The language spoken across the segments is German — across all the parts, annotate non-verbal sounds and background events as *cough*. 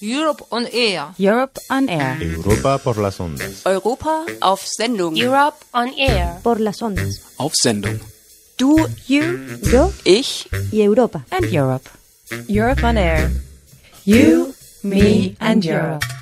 Europe on Air. Europe on Air. Europa por las ondas. Europa auf Sendung. Europe on Air. Por las ondas. Auf Sendung. Du, You, yo ich, y Europa. And Europe. Europe on Air. You, me and Europe.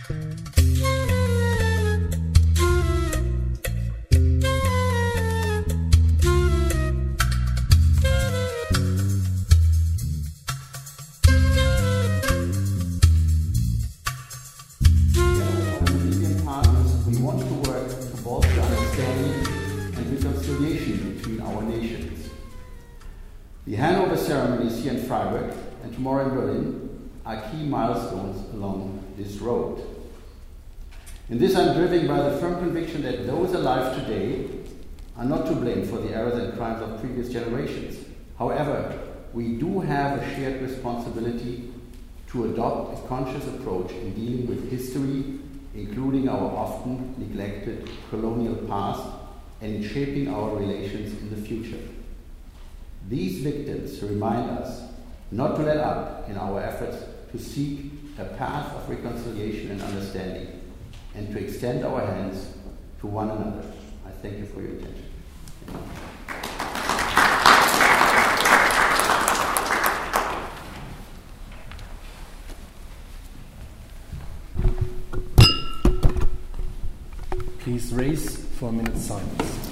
Road. In this, I'm driven by the firm conviction that those alive today are not to blame for the errors and crimes of previous generations. However, we do have a shared responsibility to adopt a conscious approach in dealing with history, including our often neglected colonial past, and in shaping our relations in the future. These victims remind us not to let up in our efforts to seek a path of reconciliation and understanding, and to extend our hands to one another. I thank you for your attention. Please raise for a minute silence.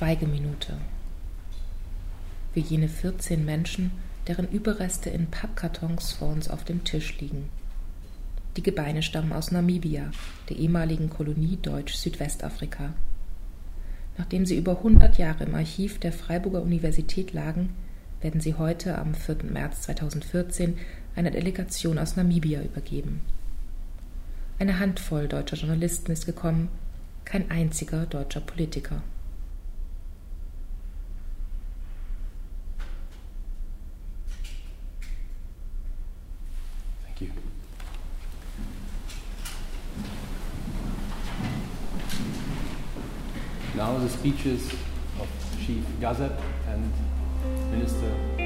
Schweigeminute. Für jene 14 Menschen, deren Überreste in Pappkartons vor uns auf dem Tisch liegen. Die Gebeine stammen aus Namibia, der ehemaligen Kolonie Deutsch-Südwestafrika. Nachdem sie über 100 Jahre im Archiv der Freiburger Universität lagen, werden sie heute am 4. März 2014 einer Delegation aus Namibia übergeben. Eine Handvoll deutscher Journalisten ist gekommen, kein einziger deutscher Politiker. Speeches of Chief Gazet and Minister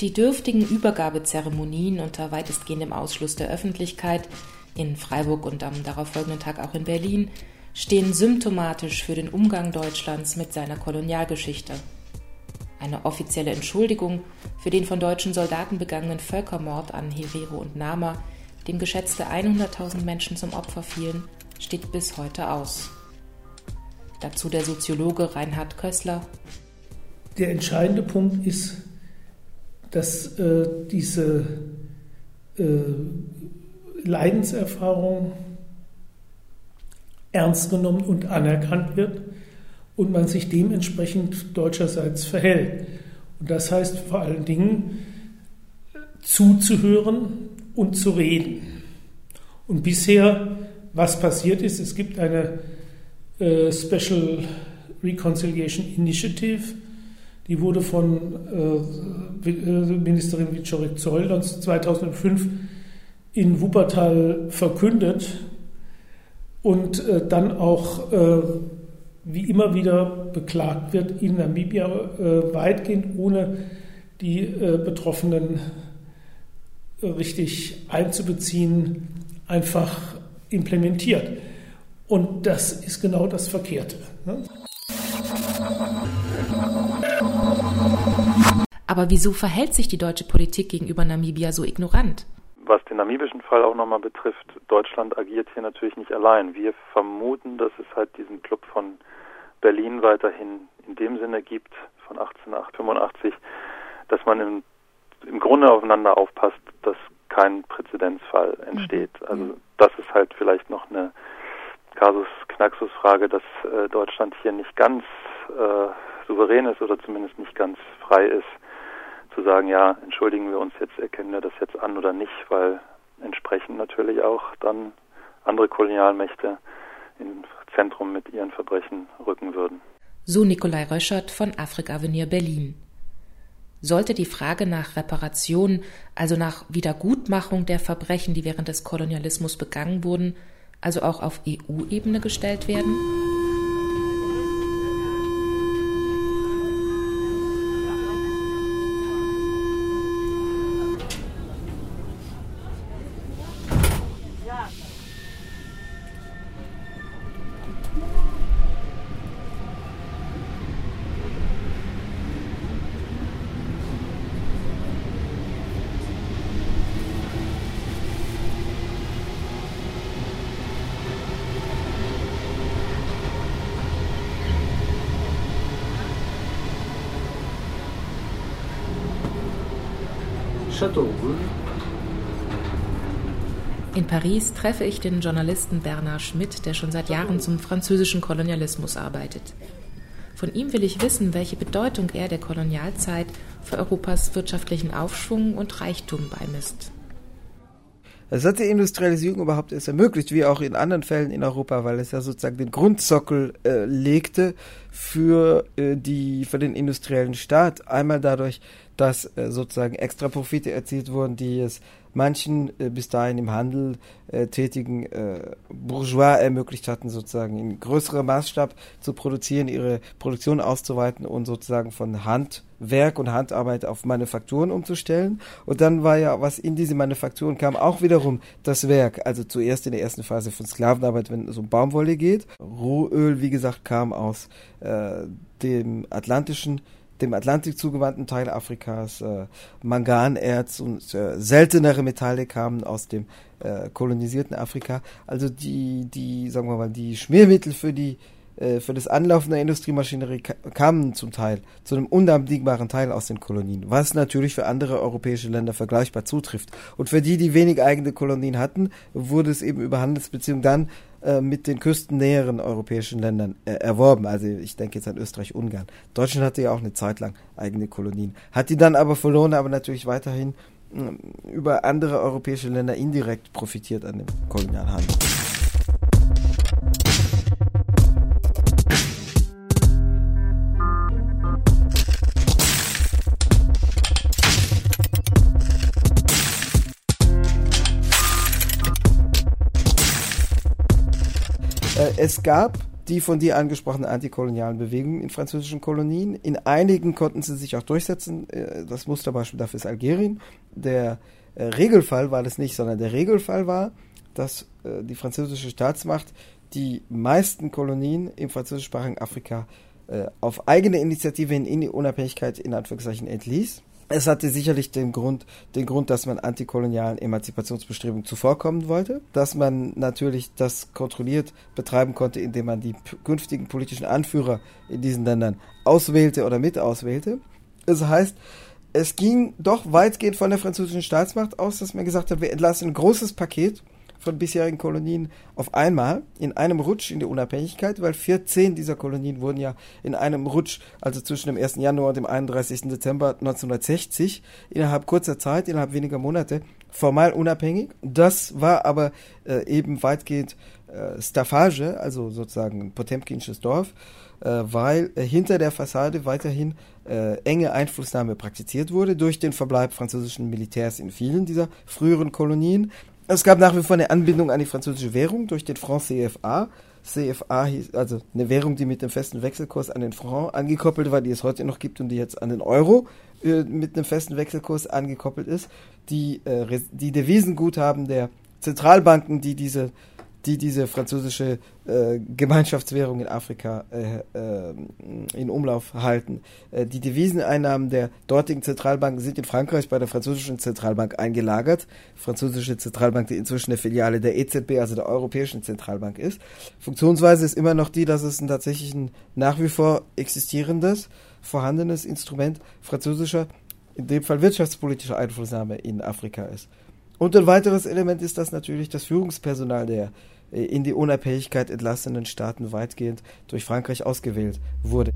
Die dürftigen Übergabezeremonien unter weitestgehendem Ausschluss der Öffentlichkeit in Freiburg und am darauffolgenden Tag auch in Berlin stehen symptomatisch für den Umgang Deutschlands mit seiner Kolonialgeschichte. Eine offizielle Entschuldigung für den von deutschen Soldaten begangenen Völkermord an Herero und Nama, dem geschätzte 100.000 Menschen zum Opfer fielen, steht bis heute aus. Dazu der Soziologe Reinhard Kössler. Der entscheidende Punkt ist, dass äh, diese äh, Leidenserfahrung ernst genommen und anerkannt wird und man sich dementsprechend deutscherseits verhält. Und das heißt vor allen Dingen zuzuhören und zu reden. Und bisher, was passiert ist, es gibt eine äh, Special Reconciliation Initiative, die wurde von äh, Ministerin Wiczorek Zoll 2005 in Wuppertal verkündet und äh, dann auch, äh, wie immer wieder beklagt wird, in Namibia äh, weitgehend ohne die äh, Betroffenen äh, richtig einzubeziehen, einfach implementiert. Und das ist genau das Verkehrte. Ne? Aber wieso verhält sich die deutsche Politik gegenüber Namibia so ignorant? Was den namibischen Fall auch nochmal betrifft, Deutschland agiert hier natürlich nicht allein. Wir vermuten, dass es halt diesen Club von Berlin weiterhin in dem Sinne gibt, von 1885, dass man im, im Grunde aufeinander aufpasst, dass kein Präzedenzfall entsteht. Also das ist halt vielleicht noch eine Kasus Knaxus Frage, dass äh, Deutschland hier nicht ganz äh, souverän ist oder zumindest nicht ganz frei ist zu sagen, ja, entschuldigen wir uns jetzt, erkennen wir das jetzt an oder nicht, weil entsprechend natürlich auch dann andere Kolonialmächte ins Zentrum mit ihren Verbrechen rücken würden. So Nikolai Röschert von Afrika Avenir Berlin. Sollte die Frage nach Reparation, also nach Wiedergutmachung der Verbrechen, die während des Kolonialismus begangen wurden, also auch auf EU-Ebene gestellt werden? In Paris treffe ich den Journalisten Bernard Schmidt, der schon seit Jahren zum französischen Kolonialismus arbeitet. Von ihm will ich wissen, welche Bedeutung er der Kolonialzeit für Europas wirtschaftlichen Aufschwung und Reichtum beimisst. Es hat die Industrialisierung überhaupt erst ermöglicht, wie auch in anderen Fällen in Europa, weil es ja sozusagen den Grundsockel äh, legte für äh, die für den industriellen Staat. Einmal dadurch, dass äh, sozusagen extra Profite erzielt wurden, die es manchen äh, bis dahin im Handel äh, tätigen äh, Bourgeois ermöglicht hatten, sozusagen in größerem Maßstab zu produzieren, ihre Produktion auszuweiten und sozusagen von Handwerk und Handarbeit auf Manufakturen umzustellen. Und dann war ja, was in diese Manufakturen kam, auch wiederum das Werk. Also zuerst in der ersten Phase von Sklavenarbeit, wenn es um Baumwolle geht. Rohöl, wie gesagt, kam aus äh, dem atlantischen dem Atlantik zugewandten Teil Afrikas. Äh, Manganerz und äh, seltenere Metalle kamen aus dem äh, kolonisierten Afrika. Also die, die, sagen wir mal, die Schmiermittel für die äh, für das Anlaufen der Industriemaschinerie kamen zum Teil, zu einem unabdingbaren Teil aus den Kolonien, was natürlich für andere europäische Länder vergleichbar zutrifft. Und für die, die wenig eigene Kolonien hatten, wurde es eben über Handelsbeziehungen dann äh, mit den küstennäheren europäischen Ländern äh, erworben. Also ich denke jetzt an Österreich-Ungarn. Deutschland hatte ja auch eine Zeit lang eigene Kolonien. Hat die dann aber verloren, aber natürlich weiterhin äh, über andere europäische Länder indirekt profitiert an dem Kolonialhandel. Äh, es gab die von dir angesprochenen antikolonialen Bewegungen in französischen Kolonien. In einigen konnten sie sich auch durchsetzen. Äh, das Musterbeispiel dafür ist Algerien. Der äh, Regelfall war das nicht, sondern der Regelfall war, dass die französische Staatsmacht die meisten Kolonien im französischsprachigen Afrika auf eigene Initiative in die Unabhängigkeit in Anführungszeichen entließ. Es hatte sicherlich den Grund, den Grund, dass man antikolonialen Emanzipationsbestrebungen zuvorkommen wollte, dass man natürlich das kontrolliert betreiben konnte, indem man die künftigen politischen Anführer in diesen Ländern auswählte oder mit auswählte. Das heißt, es ging doch weitgehend von der französischen Staatsmacht aus, dass man gesagt hat, wir entlassen ein großes Paket von bisherigen Kolonien auf einmal in einem Rutsch in die Unabhängigkeit, weil 14 dieser Kolonien wurden ja in einem Rutsch, also zwischen dem 1. Januar und dem 31. Dezember 1960, innerhalb kurzer Zeit, innerhalb weniger Monate, formal unabhängig. Das war aber äh, eben weitgehend äh, Staffage, also sozusagen ein potemkinsches Dorf, äh, weil äh, hinter der Fassade weiterhin äh, enge Einflussnahme praktiziert wurde durch den Verbleib französischen Militärs in vielen dieser früheren Kolonien. Es gab nach wie vor eine Anbindung an die französische Währung durch den Franc CFA. CFA hieß also eine Währung, die mit dem festen Wechselkurs an den Franc angekoppelt war, die es heute noch gibt und die jetzt an den Euro äh, mit einem festen Wechselkurs angekoppelt ist. Die, äh, die Devisenguthaben der Zentralbanken, die diese die diese französische äh, Gemeinschaftswährung in Afrika äh, äh, in Umlauf halten. Äh, die Deviseneinnahmen der dortigen Zentralbanken sind in Frankreich bei der französischen Zentralbank eingelagert. Französische Zentralbank, die inzwischen eine Filiale der EZB, also der Europäischen Zentralbank ist. Funktionsweise ist immer noch die, dass es ein tatsächlich ein nach wie vor existierendes, vorhandenes Instrument französischer, in dem Fall wirtschaftspolitischer Einflussnahme in Afrika ist. Und ein weiteres Element ist, dass natürlich das Führungspersonal der äh, in die Unabhängigkeit entlassenen Staaten weitgehend durch Frankreich ausgewählt wurde.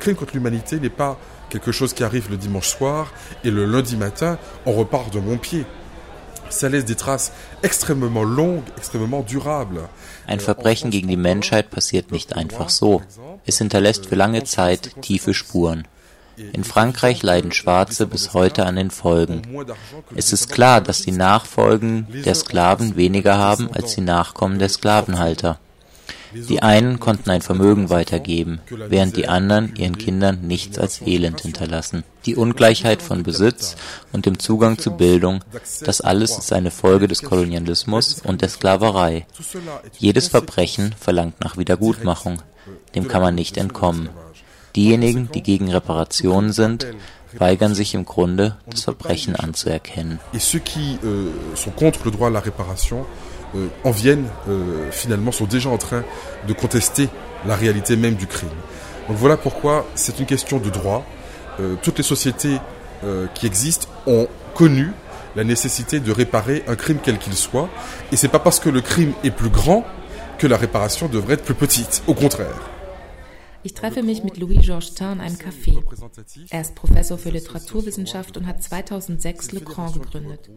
Crime contre l'humanité n'est pas quelque chose qui arrive le dimanche soir et le lundi matin, on repart de mon pied. Ça laisse des traces extrêmement longues, extrêmement durables. Ein Verbrechen gegen die Menschheit passiert nicht einfach so. Es hinterlässt für lange Zeit tiefe Spuren. In Frankreich leiden Schwarze bis heute an den Folgen. Es ist klar, dass die Nachfolgen der Sklaven weniger haben als die Nachkommen der Sklavenhalter. Die einen konnten ein Vermögen weitergeben, während die anderen ihren Kindern nichts als Elend hinterlassen. Die Ungleichheit von Besitz und dem Zugang zu Bildung, das alles ist eine Folge des Kolonialismus und der Sklaverei. Jedes Verbrechen verlangt nach Wiedergutmachung. Dem kann man nicht entkommen. Diejenigen, die gegen Reparationen sind, weigern sich im Grunde, das Verbrechen anzuerkennen. Et ceux qui euh, sont euh, en viennent euh, finalement, sont déjà en train de contester la réalité même du crime. Donc voilà pourquoi c'est une question de droit. Euh, toutes les sociétés euh, qui existent ont connu la nécessité de réparer un crime quel qu'il soit. Et c'est pas parce que le crime est plus grand que la réparation devrait être plus petite. Au contraire. Ich treffe mich mit Louis-Georges Tin in einem Café. Er ist Professor für Literaturwissenschaft und hat 2006 Le Grand gegründet.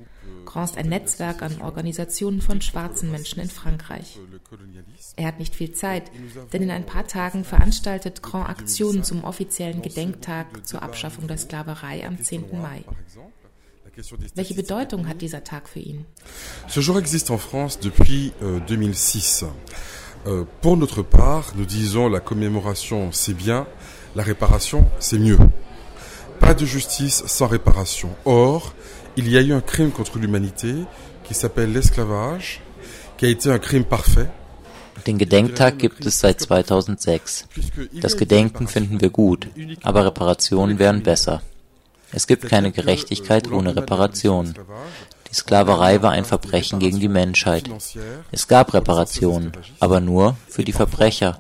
Grand ist ein Netzwerk an Organisationen von schwarzen Menschen in Frankreich. Er hat nicht viel Zeit, denn in ein paar Tagen veranstaltet Grand Aktionen zum offiziellen Gedenktag zur Abschaffung der Sklaverei am 10. Mai. Welche Bedeutung hat dieser Tag für ihn? Ce jour existe en France depuis euh, 2006. Euh, pour notre part, nous disons la commémoration c'est bien, la réparation c'est mieux. Pas de justice sans réparation. Or, il y a eu un crime contre l'humanité qui s'appelle l'esclavage, qui a été un crime parfait. Den Gedenktag gibt es seit 2006. Das Gedenken finden wir gut, aber Reparationen wären besser. Es gibt keine Gerechtigkeit ohne Reparationen. Die Sklaverei war ein Verbrechen gegen die Menschheit. Es gab Reparationen, aber nur für die Verbrecher,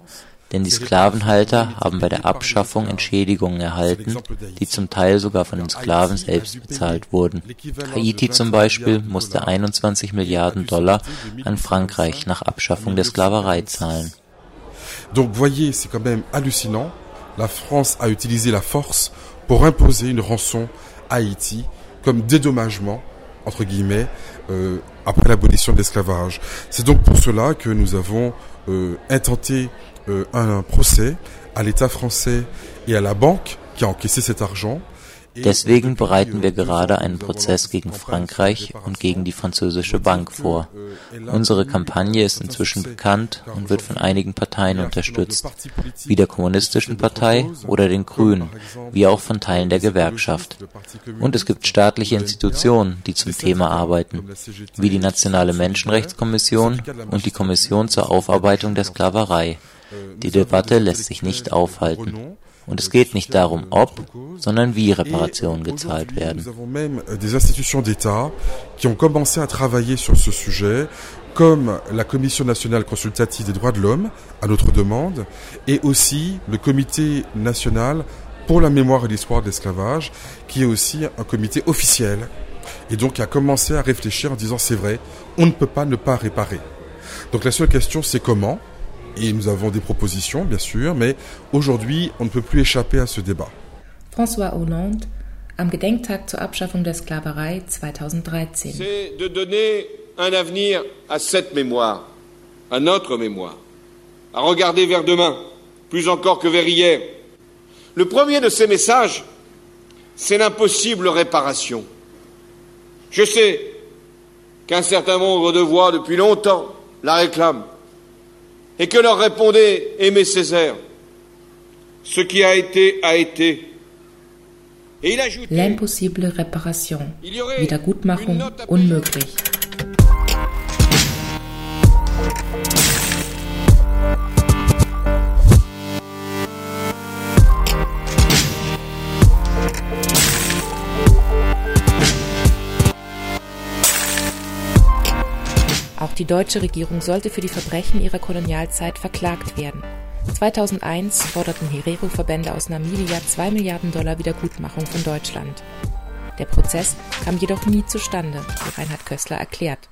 denn die Sklavenhalter haben bei der Abschaffung Entschädigungen erhalten, die zum Teil sogar von den Sklaven selbst bezahlt wurden. Haiti zum Beispiel musste 21 Milliarden Dollar an Frankreich nach Abschaffung der Sklaverei zahlen. Donc voyez, c'est quand même hallucinant. La France a utilisé la force pour imposer une rançon à Haïti comme dédommagement entre guillemets, euh, après l'abolition de l'esclavage. C'est donc pour cela que nous avons euh, intenté euh, un, un procès à l'État français et à la banque qui a encaissé cet argent. Deswegen bereiten wir gerade einen Prozess gegen Frankreich und gegen die französische Bank vor. Unsere Kampagne ist inzwischen bekannt und wird von einigen Parteien unterstützt, wie der Kommunistischen Partei oder den Grünen, wie auch von Teilen der Gewerkschaft. Und es gibt staatliche Institutionen, die zum Thema arbeiten, wie die Nationale Menschenrechtskommission und die Kommission zur Aufarbeitung der Sklaverei. Die Debatte lässt sich nicht aufhalten. Und es geht nicht darum, ob, sondern wie Reparationen gezahlt werden. Nous avons même des institutions d'État qui ont commencé à travailler sur ce sujet, comme la Commission nationale consultative des droits de l'homme, à notre demande, et aussi le Comité national pour la mémoire et l'histoire de l'esclavage, qui est aussi un comité officiel, et donc qui a commencé à réfléchir en disant c'est vrai, on ne peut pas ne pas réparer. Donc la seule question c'est comment et nous avons des propositions, bien sûr, mais aujourd'hui, on ne peut plus échapper à ce débat. François Hollande am Gedenktag zur Abschaffung der Sklaverei 2013. C'est de donner un avenir à cette mémoire, à notre mémoire, à regarder vers demain, plus encore que vers hier. Le premier de ces messages, c'est l'impossible réparation. Je sais qu'un certain nombre de voix depuis longtemps la réclament et que leur répondait Aimé Césaire. Ce qui a été a été. L'impossible Reparation. Wiedergutmachung unmöglich. Die deutsche Regierung sollte für die Verbrechen ihrer Kolonialzeit verklagt werden. 2001 forderten Herero-Verbände aus Namibia 2 Milliarden Dollar Wiedergutmachung von Deutschland. Der Prozess kam jedoch nie zustande, wie Reinhard Kössler erklärt.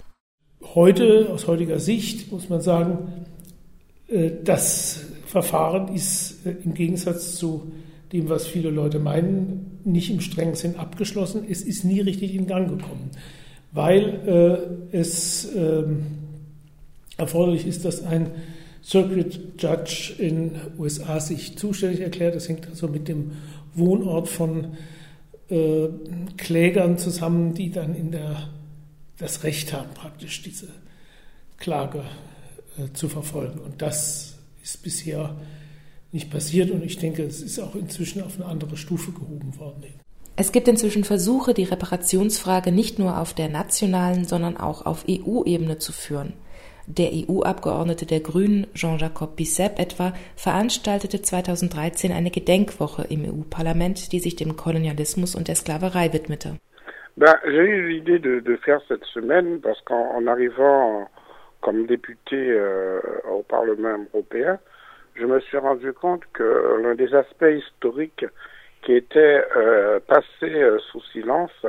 Heute, aus heutiger Sicht, muss man sagen, äh, das Verfahren ist äh, im Gegensatz zu dem, was viele Leute meinen, nicht im strengen Sinn abgeschlossen. Es ist nie richtig in Gang gekommen, weil äh, es äh, erforderlich ist, dass ein Circuit Judge in USA sich zuständig erklärt. Das hängt also mit dem Wohnort von äh, Klägern zusammen, die dann in der, das Recht haben, praktisch diese Klage äh, zu verfolgen. Und das ist bisher nicht passiert und ich denke, es ist auch inzwischen auf eine andere Stufe gehoben worden. Es gibt inzwischen Versuche, die Reparationsfrage nicht nur auf der nationalen, sondern auch auf EU-Ebene zu führen. Der EU-Abgeordnete der Grünen, Jean-Jacques Bissep etwa, veranstaltete 2013 eine Gedenkwoche im EU-Parlament, die sich dem Kolonialismus und der Sklaverei widmete. Ben, j'ai eu l'idée de, de, faire cette semaine parce qu'en arrivant comme député euh, au Parlement européen, je me suis rendu compte que l'un des aspects historiques qui était euh, passé euh, sous silence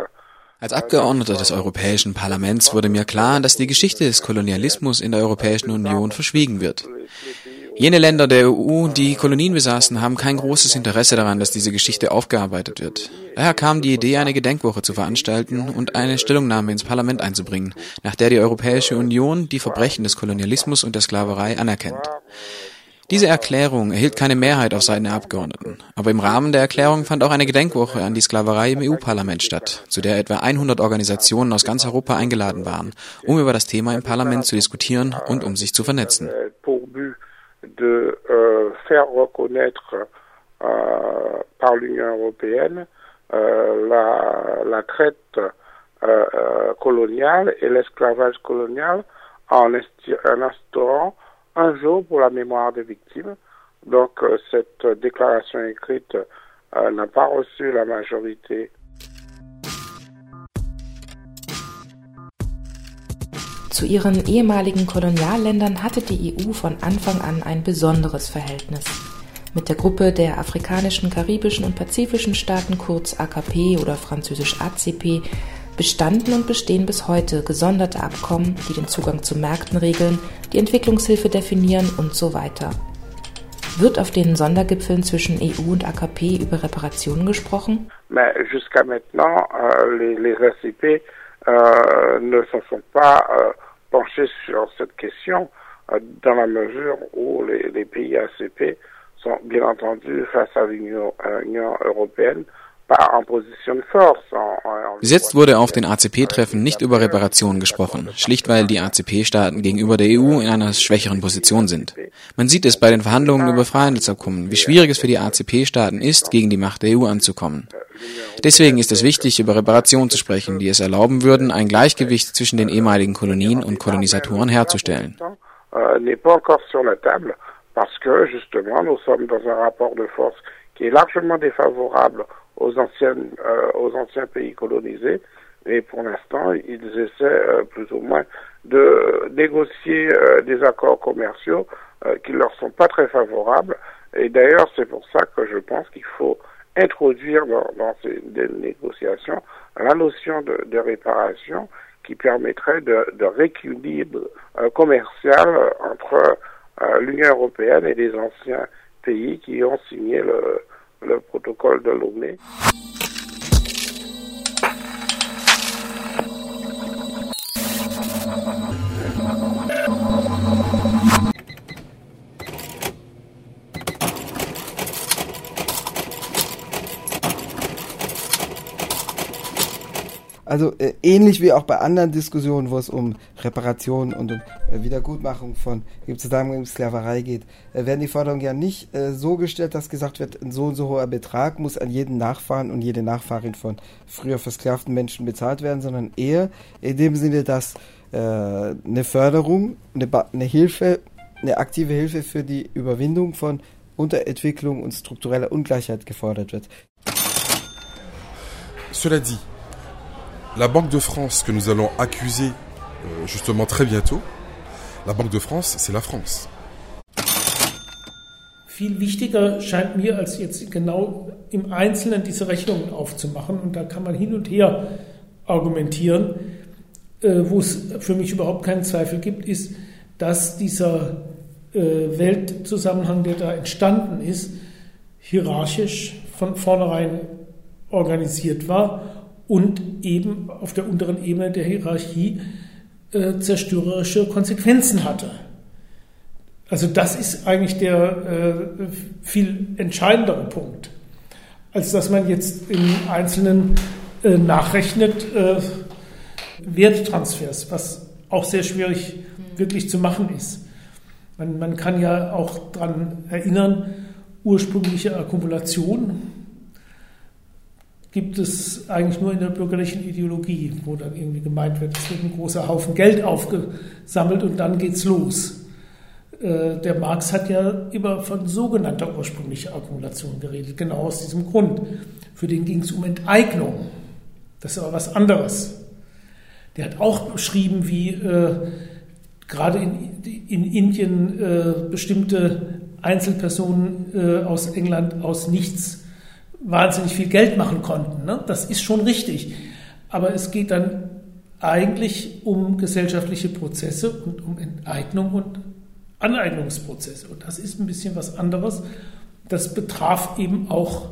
Als Abgeordneter des Europäischen Parlaments wurde mir klar, dass die Geschichte des Kolonialismus in der Europäischen Union verschwiegen wird. Jene Länder der EU, die Kolonien besaßen, haben kein großes Interesse daran, dass diese Geschichte aufgearbeitet wird. Daher kam die Idee, eine Gedenkwoche zu veranstalten und eine Stellungnahme ins Parlament einzubringen, nach der die Europäische Union die Verbrechen des Kolonialismus und der Sklaverei anerkennt. Diese Erklärung erhielt keine Mehrheit auf Seiten der Abgeordneten, aber im Rahmen der Erklärung fand auch eine Gedenkwoche an die Sklaverei im EU-Parlament statt, zu der etwa 100 Organisationen aus ganz Europa eingeladen waren, um über das Thema im Parlament zu diskutieren und um sich zu vernetzen. en instaurant un jour pour la mémoire des victimes. Donc euh, cette déclaration écrite euh, n'a pas reçu la majorité. Zu ihren ehemaligen Kolonialländern hatte die EU von Anfang an ein besonderes Verhältnis. Mit der Gruppe der afrikanischen, karibischen und pazifischen Staaten kurz AKP oder französisch ACP bestanden und bestehen bis heute gesonderte Abkommen, die den Zugang zu Märkten regeln, die Entwicklungshilfe definieren und so weiter. Wird auf den Sondergipfeln zwischen EU und AKP über Reparationen gesprochen? Pas dans la mesure où les, les pays ACP sont bien entendu face à l'Union européenne bis jetzt wurde auf den ACP-Treffen nicht über Reparationen gesprochen, schlicht weil die ACP-Staaten gegenüber der EU in einer schwächeren Position sind. Man sieht es bei den Verhandlungen über Freihandelsabkommen, wie schwierig es für die ACP-Staaten ist, gegen die Macht der EU anzukommen. Deswegen ist es wichtig, über Reparationen zu sprechen, die es erlauben würden, ein Gleichgewicht zwischen den ehemaligen Kolonien und Kolonisatoren herzustellen. Parce que justement, nous sommes dans un rapport de force qui est largement défavorable aux, anciennes, euh, aux anciens pays colonisés. Et pour l'instant, ils essaient euh, plus ou moins de négocier euh, des accords commerciaux qui leur sont pas très favorables. Et d'ailleurs, c'est pour ça que je pense qu'il faut introduire dans, dans ces des négociations la notion de, de réparation qui permettrait de, de rééquilibre euh, commercial entre euh, l'Union européenne et les anciens pays qui ont signé le, de Lomé. Also äh, ähnlich wie auch bei anderen Diskussionen, wo es um Reparation und um Wiedergutmachung von Zusammenhang mit Sklaverei geht, äh, werden die Forderungen ja nicht äh, so gestellt, dass gesagt wird, ein so und so hoher Betrag muss an jeden Nachfahren und jede Nachfahrin von früher versklavten Menschen bezahlt werden, sondern eher in dem Sinne, dass äh, eine Förderung, eine, eine Hilfe, eine aktive Hilfe für die Überwindung von Unterentwicklung und struktureller Ungleichheit gefordert wird. Cela dit, la Banque de France que nous allons accuser euh, justement très bientôt, la Banque de France, c'est la France. Viel wichtiger scheint mir, als jetzt genau im Einzelnen diese Rechnungen aufzumachen. Und da kann man hin und her argumentieren. Äh, wo es für mich überhaupt keinen Zweifel gibt, ist, dass dieser äh, Weltzusammenhang, der da entstanden ist, hierarchisch von vornherein organisiert war und eben auf der unteren Ebene der Hierarchie äh, zerstörerische Konsequenzen hatte. Also das ist eigentlich der äh, viel entscheidendere Punkt, als dass man jetzt im Einzelnen äh, nachrechnet äh, Werttransfers, was auch sehr schwierig wirklich zu machen ist. Man, man kann ja auch daran erinnern, ursprüngliche Akkumulation gibt es eigentlich nur in der bürgerlichen Ideologie, wo dann irgendwie gemeint wird, es wird ein großer Haufen Geld aufgesammelt und dann geht's los. Äh, der Marx hat ja immer von sogenannter ursprünglicher Akkumulation geredet, genau aus diesem Grund. Für den ging es um Enteignung. Das ist aber was anderes. Der hat auch beschrieben, wie äh, gerade in, in Indien äh, bestimmte Einzelpersonen äh, aus England aus nichts wahnsinnig viel Geld machen konnten. Ne? Das ist schon richtig. Aber es geht dann eigentlich um gesellschaftliche Prozesse und um Enteignung und Aneignungsprozesse. Und das ist ein bisschen was anderes. Das betraf eben auch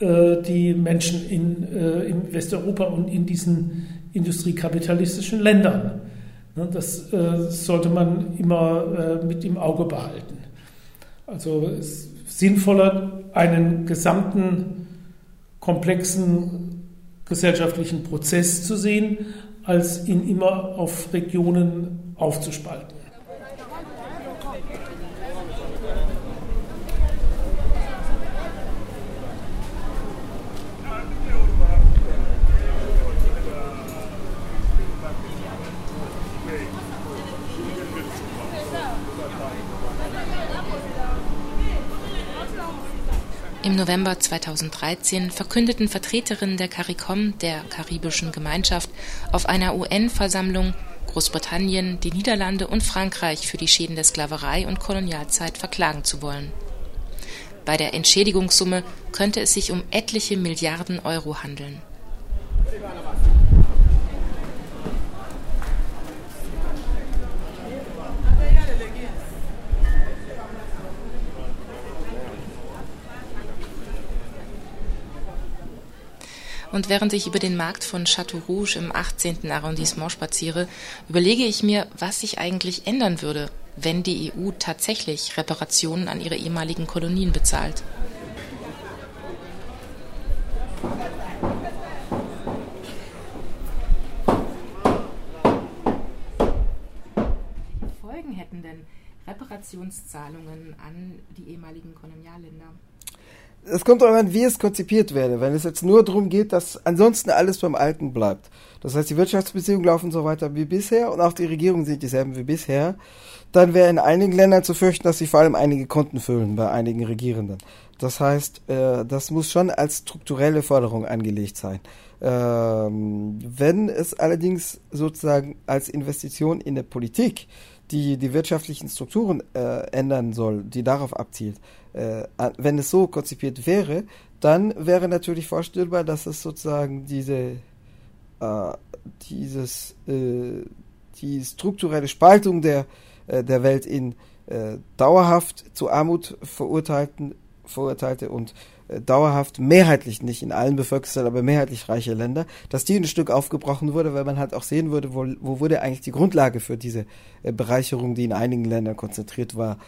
äh, die Menschen in, äh, in Westeuropa und in diesen industriekapitalistischen Ländern. Ne, das äh, sollte man immer äh, mit im Auge behalten. Also es sinnvoller, einen gesamten komplexen gesellschaftlichen Prozess zu sehen, als ihn immer auf Regionen aufzuspalten. Im November 2013 verkündeten Vertreterinnen der CARICOM, der Karibischen Gemeinschaft, auf einer UN-Versammlung, Großbritannien, die Niederlande und Frankreich für die Schäden der Sklaverei und Kolonialzeit verklagen zu wollen. Bei der Entschädigungssumme könnte es sich um etliche Milliarden Euro handeln. Und während ich über den Markt von Château Rouge im 18. Arrondissement spaziere, überlege ich mir, was sich eigentlich ändern würde, wenn die EU tatsächlich Reparationen an ihre ehemaligen Kolonien bezahlt. Welche Folgen hätten denn Reparationszahlungen an die ehemaligen Kolonialländer? Es kommt darauf an, wie es konzipiert werde. Wenn es jetzt nur darum geht, dass ansonsten alles beim Alten bleibt. Das heißt, die Wirtschaftsbeziehungen laufen so weiter wie bisher und auch die Regierungen sind dieselben wie bisher. Dann wäre in einigen Ländern zu fürchten, dass sich vor allem einige Konten füllen bei einigen Regierenden. Das heißt, äh, das muss schon als strukturelle Forderung angelegt sein. Ähm, wenn es allerdings sozusagen als Investition in der Politik die die wirtschaftlichen Strukturen äh, ändern soll, die darauf abzielt, äh, wenn es so konzipiert wäre, dann wäre natürlich vorstellbar, dass es sozusagen diese äh, dieses äh, die strukturelle Spaltung der äh, der Welt in äh, dauerhaft zu Armut verurteilten verurteilte und dauerhaft mehrheitlich nicht in allen bevölkerten, aber mehrheitlich reiche Länder, dass die ein Stück aufgebrochen wurde, weil man halt auch sehen würde, wo, wo wurde eigentlich die Grundlage für diese äh, Bereicherung, die in einigen Ländern konzentriert war,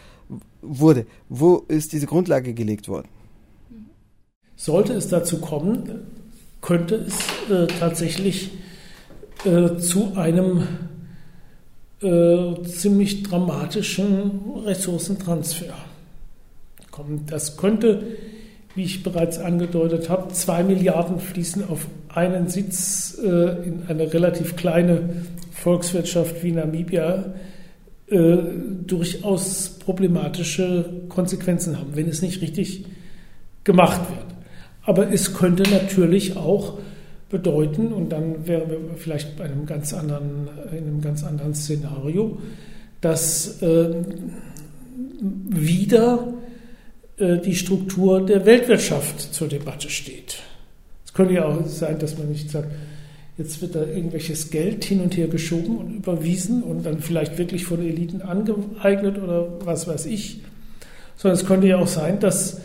wurde. Wo ist diese Grundlage gelegt worden? Sollte es dazu kommen, könnte es äh, tatsächlich äh, zu einem äh, ziemlich dramatischen Ressourcentransfer kommen. Das könnte wie ich bereits angedeutet habe, zwei Milliarden fließen auf einen Sitz äh, in eine relativ kleine Volkswirtschaft wie Namibia äh, durchaus problematische Konsequenzen haben, wenn es nicht richtig gemacht wird. Aber es könnte natürlich auch bedeuten, und dann wären wir vielleicht bei einem ganz anderen, in einem ganz anderen Szenario, dass äh, wieder die Struktur der Weltwirtschaft zur Debatte steht. Es könnte ja auch sein, dass man nicht sagt, jetzt wird da irgendwelches Geld hin und her geschoben und überwiesen und dann vielleicht wirklich von Eliten angeeignet oder was weiß ich, sondern es könnte ja auch sein, dass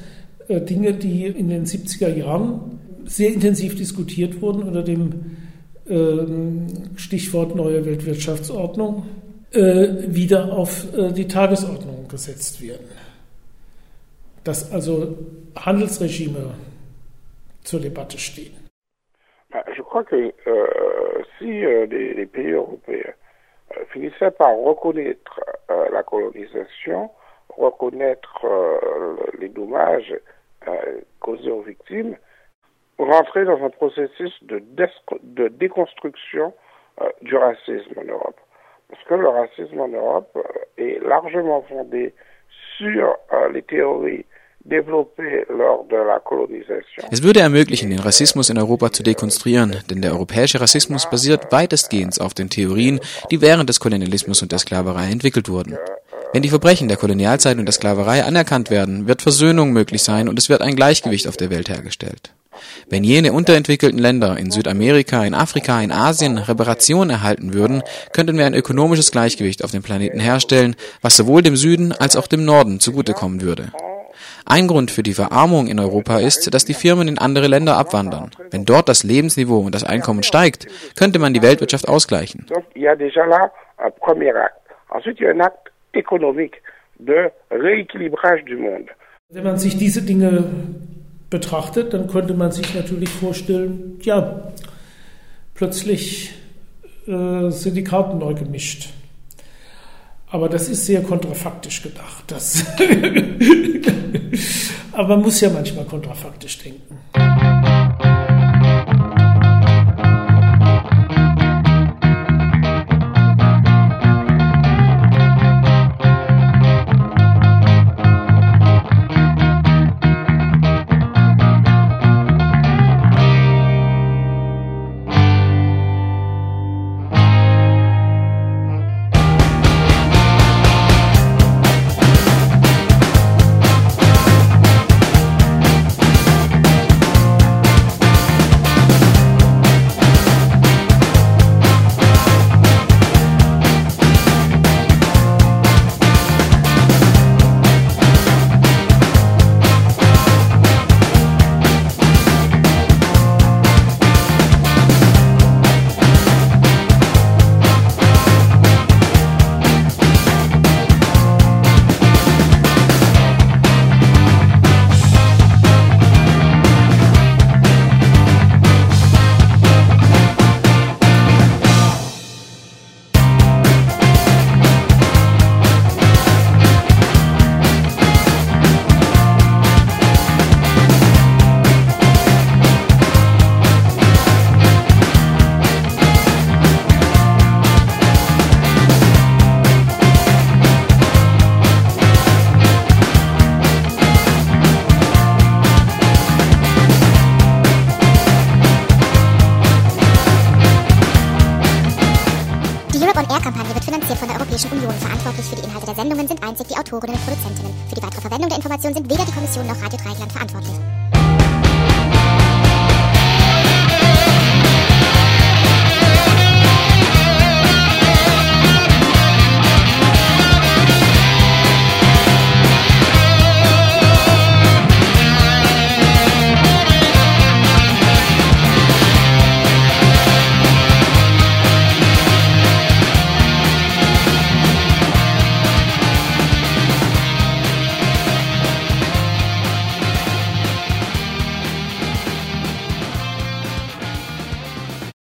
äh, Dinge, die in den 70er Jahren sehr intensiv diskutiert wurden unter dem ähm, Stichwort neue Weltwirtschaftsordnung, äh, wieder auf äh, die Tagesordnung gesetzt werden. Dass also Handelsregime zur stehen. Je crois que euh, si euh, les, pays européens euh, finissaient par reconnaître la colonisation, reconnaître les dommages causés aux victimes, rentrer dans un processus de déconstruction du racisme en Europe. Parce que le racisme en Europe est largement fondé sur les théories Es würde ermöglichen, den Rassismus in Europa zu dekonstruieren, denn der europäische Rassismus basiert weitestgehend auf den Theorien, die während des Kolonialismus und der Sklaverei entwickelt wurden. Wenn die Verbrechen der Kolonialzeit und der Sklaverei anerkannt werden, wird Versöhnung möglich sein und es wird ein Gleichgewicht auf der Welt hergestellt. Wenn jene unterentwickelten Länder in Südamerika, in Afrika, in Asien Reparationen erhalten würden, könnten wir ein ökonomisches Gleichgewicht auf dem Planeten herstellen, was sowohl dem Süden als auch dem Norden zugutekommen würde. Ein Grund für die Verarmung in Europa ist, dass die Firmen in andere Länder abwandern. Wenn dort das Lebensniveau und das Einkommen steigt, könnte man die Weltwirtschaft ausgleichen. Wenn man sich diese Dinge betrachtet, dann könnte man sich natürlich vorstellen, ja, plötzlich äh, sind die Karten neu gemischt. Aber das ist sehr kontrafaktisch gedacht. Das *laughs* Aber man muss ja manchmal kontrafaktisch denken. Autorinnen und Produzentinnen. Für die weitere Verwendung der Informationen sind weder die Kommission noch Radio Dreieckland verantwortlich.